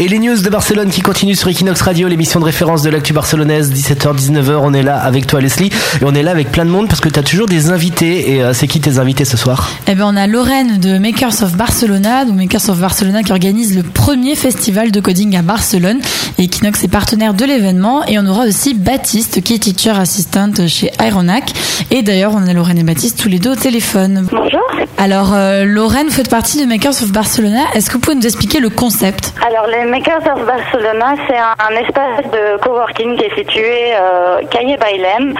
Et les news de Barcelone qui continuent sur Equinox Radio, l'émission de référence de l'actu barcelonaise, 17h-19h, on est là avec toi Leslie, et on est là avec plein de monde parce que tu as toujours des invités, et euh, c'est qui tes invités ce soir? Eh ben on a Lorraine de Makers of Barcelona, donc Makers of Barcelona qui organise le premier festival de coding à Barcelone, et Equinox est partenaire de l'événement, et on aura aussi Baptiste qui est teacher assistant chez Ironac, et d'ailleurs on a Lorraine et Baptiste tous les deux au téléphone. Bonjour. Alors euh, Lorraine, vous faites partie de Makers of Barcelona, est-ce que vous pouvez nous expliquer le concept? Alors, les Makers of Barcelona, c'est un, espace de coworking qui est situé euh, Calle Bailem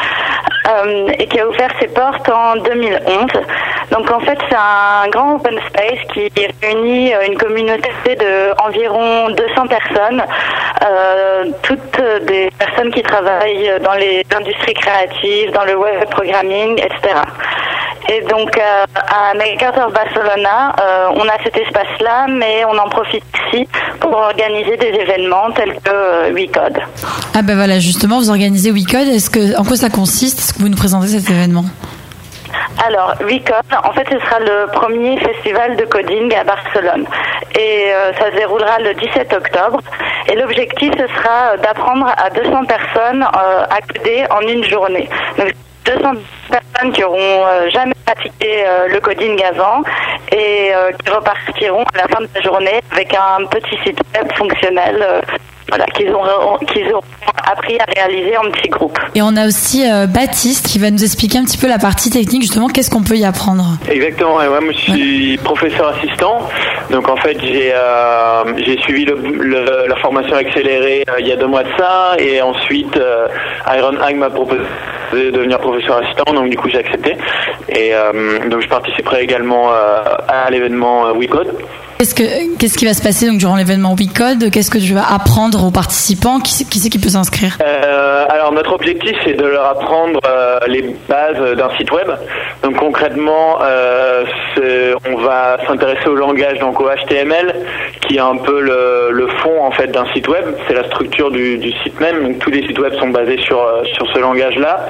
euh, et qui a ouvert ses portes en 2011. Donc, en fait, c'est un grand open space qui réunit euh, une communauté de environ 200 personnes, euh, toutes des personnes qui travaillent dans les industries créatives, dans le web programming, etc. Et donc, euh, à of Barcelona, euh, on a cet espace-là, mais on en profite ici pour organiser des événements tels que euh, WeCode. Ah ben voilà, justement, vous organisez WeCode, est-ce que, en quoi ça consiste Est-ce que vous nous présentez cet événement? Alors, WeCode, en fait, ce sera le premier festival de coding à Barcelone. Et euh, ça se déroulera le 17 octobre. Et l'objectif, ce sera d'apprendre à 200 personnes euh, à coder en une journée. Donc, 200 personnes qui auront euh, jamais pratiqué euh, le coding avant et euh, qui repartiront à la fin de la journée avec un petit site web fonctionnel voilà, qu'ils auront, qu'ils auront appris à réaliser en petits groupes. Et on a aussi euh, Baptiste qui va nous expliquer un petit peu la partie technique, justement, qu'est-ce qu'on peut y apprendre? Exactement, et ouais, moi je suis professeur assistant, donc en fait j'ai euh, j'ai suivi le, le- la formation accélérée euh, il y a deux mois de ça, et ensuite euh, Iron Hag m'a proposé de devenir professeur assistant, donc du coup j'ai accepté, et euh, donc je participerai également euh, à l'événement euh, WeCode. Qu'est-ce que qu'est-ce qui va se passer donc durant l'événement WeCode Qu'est-ce que tu vas apprendre aux participants? Qui, c'est- qui peut s'inscrire? Euh, alors notre objectif c'est de leur apprendre euh, les bases d'un site web. Donc concrètement, euh, on va s'intéresser au langage donc au HTML qui est un peu le, fond en fait d'un site web. C'est la structure du, site même. Tous les sites web sont basés sur sur ce langage-là.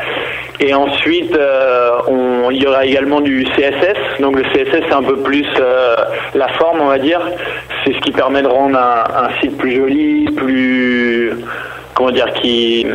Et ensuite, euh, on- il y aura également du CSS. Donc le CSS c'est un peu plus euh, la forme on va dire. C'est ce qui permet de rendre un, un site plus joli, plus comment dire qui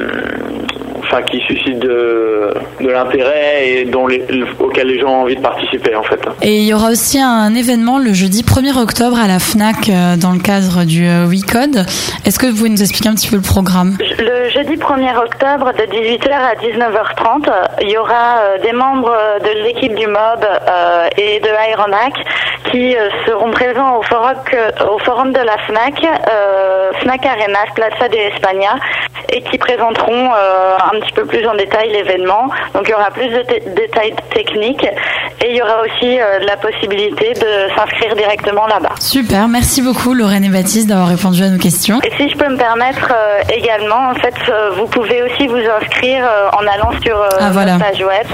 enfin qui suscite de, de l'intérêt et dont les, auquel les gens ont envie de participer en fait. Et il y aura aussi un événement le jeudi 1er octobre à la FNAC euh, dans le cadre du euh, WeCode. Est-ce que vous pouvez nous expliquer un petit peu le programme? Le jeudi 1er octobre de 18h à 19h30, euh, il y aura euh, des membres de l'équipe du MOB et de Ironac qui seront présents au forum, que- au forum de la FNAC, euh, FNAC Arena, Plaza de España, et qui présenteront euh, un petit peu plus en détail l'événement. Donc il y aura plus de détails techniques et il y aura aussi euh, la possibilité de s'inscrire directement là-bas. Super, merci beaucoup Lorraine et Baptiste d'avoir répondu à nos questions. Et si je peux me permettre euh, également, en fait, euh, vous pouvez aussi vous inscrire euh, en allant sur euh, Ah, voilà. notre page web.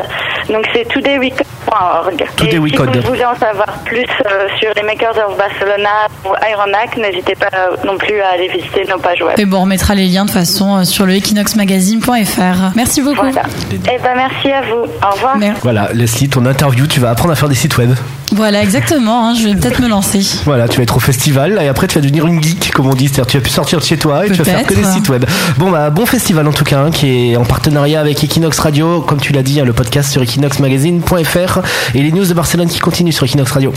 Donc c'est todaywecode.org. Et si vous voulez en savoir plus euh, sur les Makers of Barcelona ou Ironac, n'hésitez pas non plus à aller visiter nos pages web. Et bon, on mettra les liens de toute façon euh, sur le equinoxmagazine.fr. Merci beaucoup. Voilà. Et ben merci à vous. Au revoir. Voilà, Leslie, ton interview, tu vas apprendre à faire des sites web. Voilà, exactement. hein, je vais peut-être me lancer. Voilà, tu vas être au festival et après tu vas devenir une geek, comme on dit, c'est-à-dire tu vas plus sortir de chez toi et tu vas faire que des sites web. Bon bah bon festival en tout cas, hein, qui est en partenariat avec Equinox Radio, comme tu l'as dit, hein, le podcast sur equinoxmagazine.fr et les news de Barcelone qui continuent sur Equinox Radio.